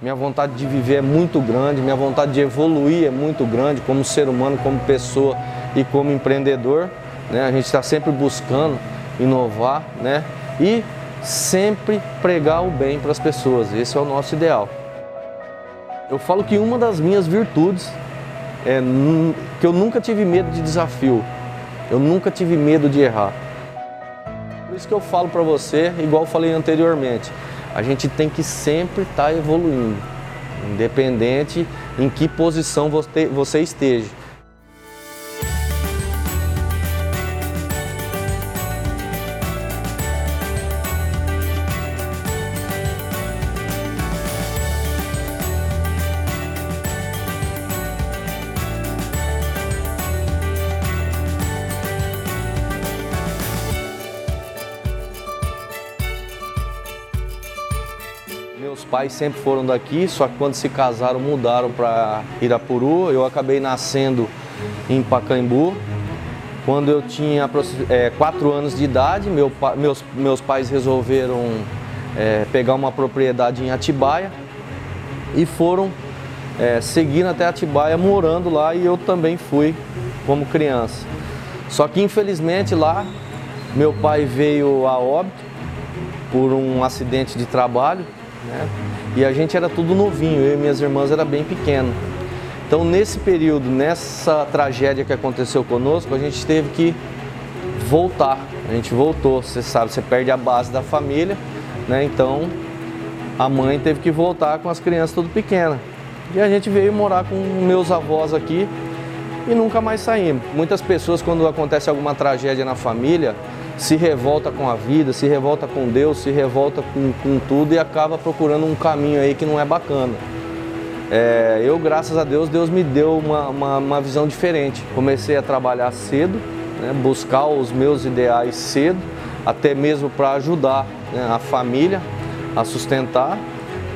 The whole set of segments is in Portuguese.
Minha vontade de viver é muito grande, minha vontade de evoluir é muito grande como ser humano, como pessoa e como empreendedor. Né? A gente está sempre buscando inovar né? e sempre pregar o bem para as pessoas. Esse é o nosso ideal. Eu falo que uma das minhas virtudes é que eu nunca tive medo de desafio, eu nunca tive medo de errar. Por isso que eu falo para você, igual falei anteriormente, a gente tem que sempre estar tá evoluindo, independente em que posição você esteja. Pais sempre foram daqui, só que quando se casaram mudaram para Irapuru. Eu acabei nascendo em Pacaembu. Quando eu tinha é, quatro anos de idade, meu, meus, meus pais resolveram é, pegar uma propriedade em Atibaia e foram é, seguindo até Atibaia, morando lá e eu também fui como criança. Só que infelizmente lá meu pai veio a óbito por um acidente de trabalho né? E a gente era tudo novinho, eu e minhas irmãs era bem pequeno. Então nesse período, nessa tragédia que aconteceu conosco, a gente teve que voltar. A gente voltou, você sabe, você perde a base da família, né? Então a mãe teve que voltar com as crianças tudo pequenas. E a gente veio morar com meus avós aqui e nunca mais saímos. Muitas pessoas, quando acontece alguma tragédia na família, se revolta com a vida, se revolta com Deus, se revolta com, com tudo e acaba procurando um caminho aí que não é bacana. É, eu, graças a Deus, Deus me deu uma, uma, uma visão diferente. Comecei a trabalhar cedo, né, buscar os meus ideais cedo, até mesmo para ajudar né, a família a sustentar.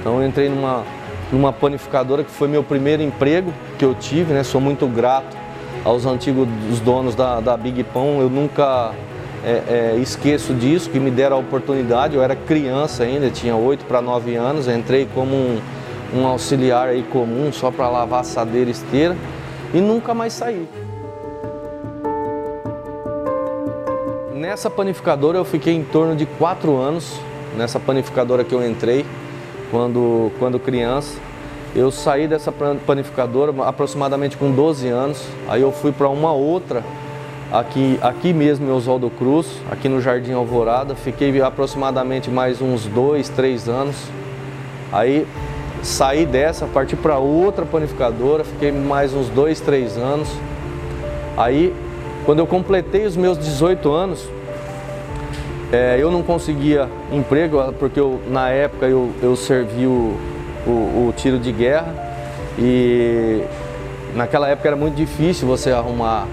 Então, entrei numa, numa panificadora que foi meu primeiro emprego que eu tive, né, sou muito grato aos antigos donos da, da Big Pão. Eu nunca é, é, esqueço disso, que me deram a oportunidade. Eu era criança ainda, tinha 8 para 9 anos, entrei como um, um auxiliar aí comum só para lavar assadeira e esteira e nunca mais saí. Nessa panificadora eu fiquei em torno de 4 anos, nessa panificadora que eu entrei quando, quando criança. Eu saí dessa panificadora aproximadamente com 12 anos, aí eu fui para uma outra aqui, aqui mesmo em Oswaldo Cruz, aqui no Jardim Alvorada. Fiquei aproximadamente mais uns dois, três anos. Aí saí dessa, parti para outra panificadora, fiquei mais uns dois, três anos. Aí, quando eu completei os meus 18 anos, é, eu não conseguia emprego, porque eu, na época eu, eu servi o, o, o tiro de guerra e naquela época era muito difícil você arrumar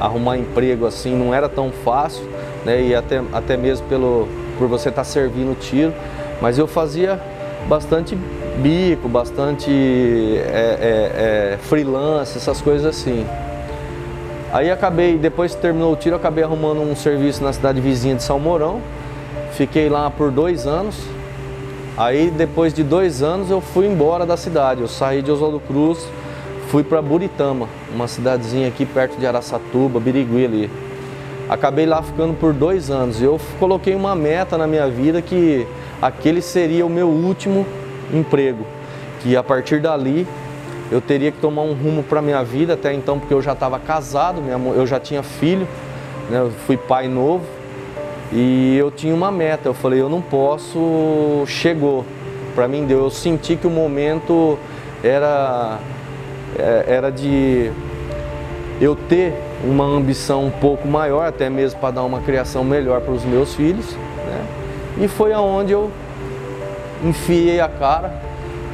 arrumar emprego assim não era tão fácil, né? E até, até mesmo pelo, por você estar tá servindo tiro. Mas eu fazia bastante bico, bastante é, é, é, freelance, essas coisas assim. Aí acabei, depois que terminou o tiro, acabei arrumando um serviço na cidade vizinha de São Mourão. Fiquei lá por dois anos. Aí depois de dois anos eu fui embora da cidade. Eu saí de Oswaldo Cruz, Fui para Buritama, uma cidadezinha aqui perto de Araçatuba, Birigui ali. Acabei lá ficando por dois anos. Eu coloquei uma meta na minha vida que aquele seria o meu último emprego. Que a partir dali eu teria que tomar um rumo para minha vida, até então porque eu já estava casado, eu já tinha filho, né? eu fui pai novo e eu tinha uma meta. Eu falei, eu não posso, chegou. Para mim deu, eu senti que o momento era era de eu ter uma ambição um pouco maior, até mesmo para dar uma criação melhor para os meus filhos. Né? E foi aonde eu enfiei a cara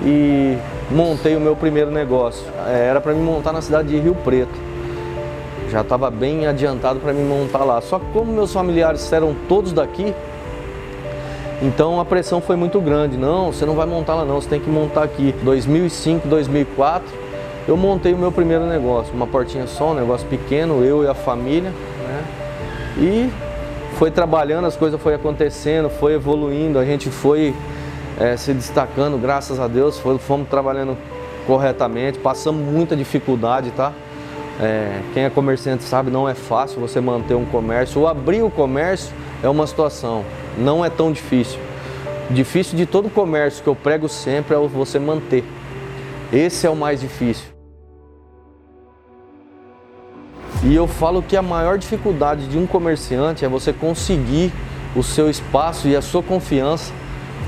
e montei o meu primeiro negócio. É, era para me montar na cidade de Rio Preto. Já estava bem adiantado para me montar lá. Só que como meus familiares eram todos daqui, então a pressão foi muito grande. Não, você não vai montar lá não, você tem que montar aqui. 2005, 2004, eu montei o meu primeiro negócio, uma portinha só, um negócio pequeno, eu e a família, né? E foi trabalhando, as coisas foi acontecendo, foi evoluindo, a gente foi é, se destacando, graças a Deus, fomos trabalhando corretamente, passamos muita dificuldade, tá? É, quem é comerciante sabe, não é fácil você manter um comércio. Ou abrir o comércio é uma situação, não é tão difícil. Difícil de todo comércio que eu prego sempre é você manter. Esse é o mais difícil. E eu falo que a maior dificuldade de um comerciante é você conseguir o seu espaço e a sua confiança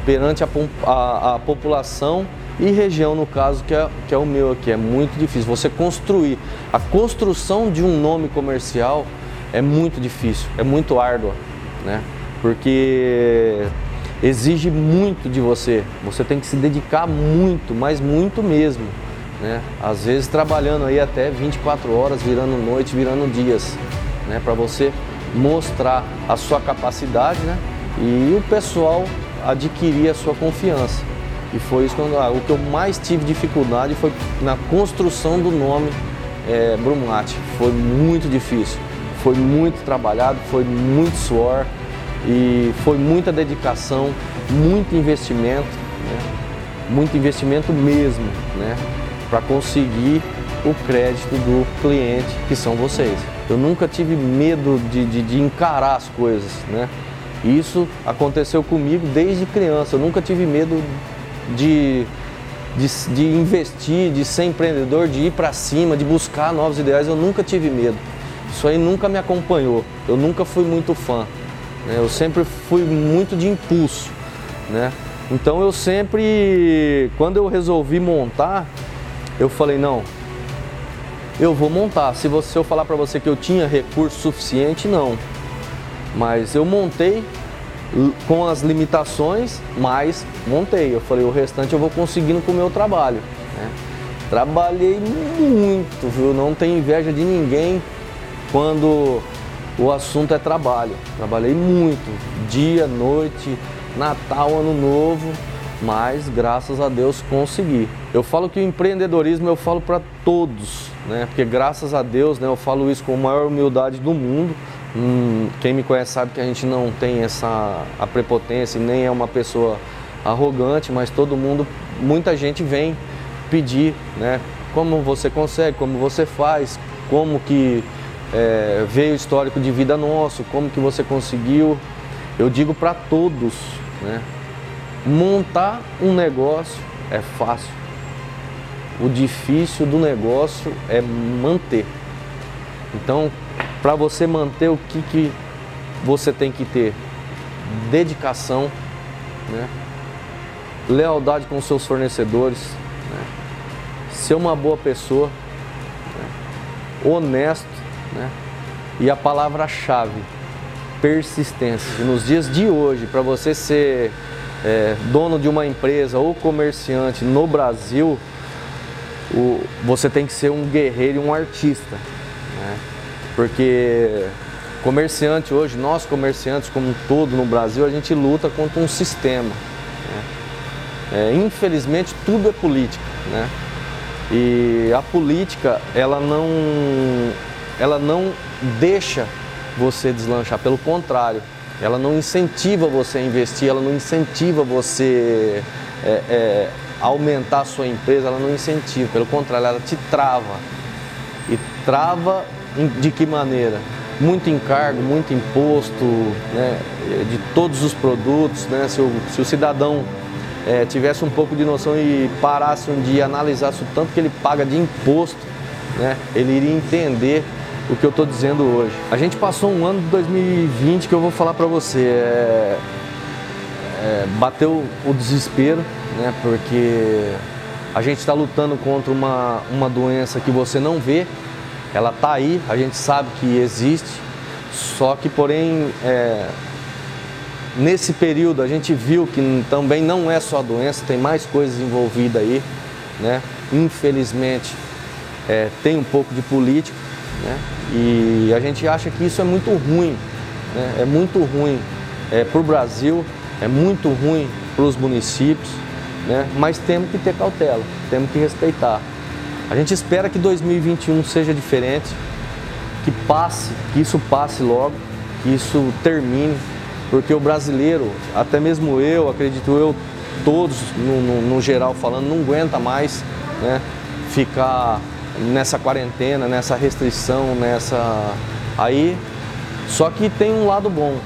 perante a, a, a população e região, no caso, que é, que é o meu aqui. É muito difícil. Você construir. A construção de um nome comercial é muito difícil, é muito árdua, né? Porque exige muito de você. Você tem que se dedicar muito, mas muito mesmo. Né? Às vezes trabalhando aí até 24 horas, virando noite, virando dias, né? Para você mostrar a sua capacidade, né? E o pessoal adquirir a sua confiança. E foi isso quando ah, o que eu mais tive dificuldade foi na construção do nome é, Brumate. Foi muito difícil, foi muito trabalhado, foi muito suor e foi muita dedicação, muito investimento, né? muito investimento mesmo, né? Para conseguir o crédito do cliente, que são vocês. Eu nunca tive medo de, de, de encarar as coisas, né? Isso aconteceu comigo desde criança. Eu nunca tive medo de, de, de investir, de ser empreendedor, de ir para cima, de buscar novos ideais. Eu nunca tive medo. Isso aí nunca me acompanhou. Eu nunca fui muito fã. Né? Eu sempre fui muito de impulso. Né? Então eu sempre, quando eu resolvi montar, eu falei, não, eu vou montar. Se, você, se eu falar para você que eu tinha recurso suficiente, não. Mas eu montei com as limitações, mas montei. Eu falei, o restante eu vou conseguindo com o meu trabalho. Né? Trabalhei muito, viu? Não tenho inveja de ninguém quando o assunto é trabalho. Trabalhei muito, dia, noite, Natal, Ano Novo, mas graças a Deus consegui. Eu falo que o empreendedorismo eu falo para todos, né? Porque graças a Deus, né, eu falo isso com a maior humildade do mundo. Hum, quem me conhece sabe que a gente não tem essa a prepotência, nem é uma pessoa arrogante, mas todo mundo, muita gente vem pedir, né? Como você consegue, como você faz, como que é, veio o histórico de vida nosso, como que você conseguiu. Eu digo para todos, né? Montar um negócio é fácil. O difícil do negócio é manter. Então, para você manter o que, que você tem que ter? Dedicação, né? lealdade com seus fornecedores, né? ser uma boa pessoa, né? honesto, né? e a palavra-chave, persistência. E nos dias de hoje, para você ser é, dono de uma empresa ou comerciante no Brasil, o, você tem que ser um guerreiro e um artista. Né? Porque comerciante hoje, nós comerciantes como um todo no Brasil, a gente luta contra um sistema. Né? É, infelizmente tudo é política. Né? E a política ela não, ela não deixa você deslanchar, pelo contrário, ela não incentiva você a investir, ela não incentiva você é, é, aumentar a sua empresa, ela não incentiva, pelo contrário, ela te trava. E trava de que maneira? Muito encargo, muito imposto né, de todos os produtos. Né? Se, o, se o cidadão é, tivesse um pouco de noção e parasse um dia, analisasse o tanto que ele paga de imposto, né, ele iria entender o que eu estou dizendo hoje. A gente passou um ano de 2020 que eu vou falar para você. É, é, bateu o desespero, né, porque a gente está lutando contra uma, uma doença que você não vê, ela está aí, a gente sabe que existe, só que porém é, nesse período a gente viu que também não é só a doença, tem mais coisas envolvidas aí, né? Infelizmente é, tem um pouco de política, né? E a gente acha que isso é muito ruim, né? é muito ruim é, para o Brasil, é muito ruim para os municípios, né? mas temos que ter cautela, temos que respeitar. A gente espera que 2021 seja diferente, que passe, que isso passe logo, que isso termine, porque o brasileiro, até mesmo eu, acredito eu, todos, no, no, no geral falando, não aguenta mais né, ficar nessa quarentena, nessa restrição, nessa. Aí, só que tem um lado bom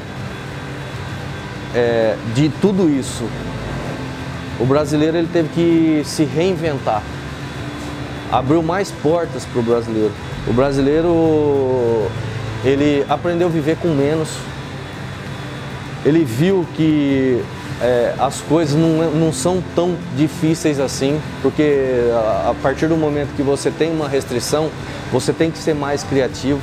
é, de tudo isso. O brasileiro ele teve que se reinventar, abriu mais portas para o brasileiro. O brasileiro ele aprendeu a viver com menos. Ele viu que é, as coisas não, é, não, são tão difíceis assim, porque a, a, partir do momento que você tem uma restrição, você tem que ser mais criativo.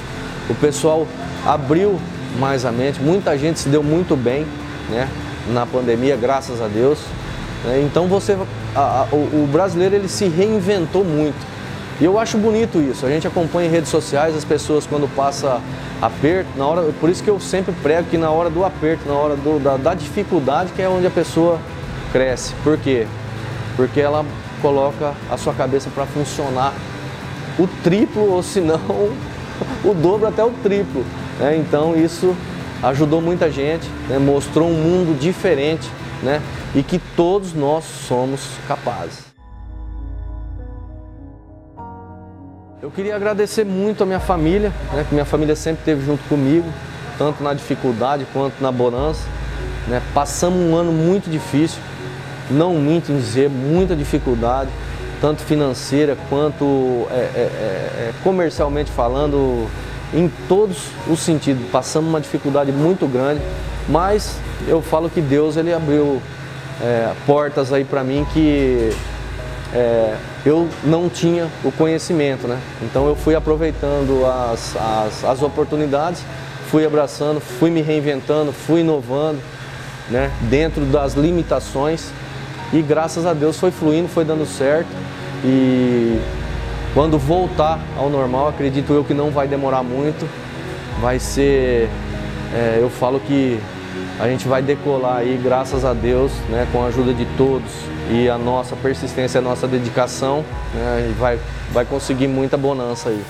O pessoal abriu mais a mente, muita gente se deu muito bem né, na pandemia, graças a Deus. Né? Então você, a, a, o, o brasileiro ele se reinventou muito. E eu acho bonito isso. A gente acompanha em redes sociais as pessoas quando passa aperto, na hora, por isso que eu sempre prego que na hora do aperto, na hora do, da, da dificuldade, que é onde a pessoa cresce. Por quê? Porque ela coloca a sua cabeça para funcionar o triplo, ou se não, o dobro até o triplo. Né? Então isso ajudou muita gente, né? mostrou um mundo diferente né? e que todos nós somos capazes. Eu queria agradecer muito a minha família, né, que minha família sempre esteve junto comigo, tanto na dificuldade quanto na bonança. Né. Passamos um ano muito difícil, não minto em dizer, muita dificuldade, tanto financeira quanto é, é, é, é comercialmente falando, em todos os sentidos. Passamos uma dificuldade muito grande, mas eu falo que Deus ele abriu é, portas aí para mim que é, eu não tinha o conhecimento, né? Então eu fui aproveitando as, as, as, oportunidades, fui abraçando, fui me reinventando, fui inovando, né? Dentro das limitações. E graças a Deus foi fluindo, foi dando certo. E quando voltar ao normal, acredito eu que não vai demorar muito, vai ser, é, eu falo que a gente vai decolar aí, graças a Deus, né, com a ajuda de todos e a nossa persistência, a nossa dedicação, né, vai, vai conseguir muita bonança aí.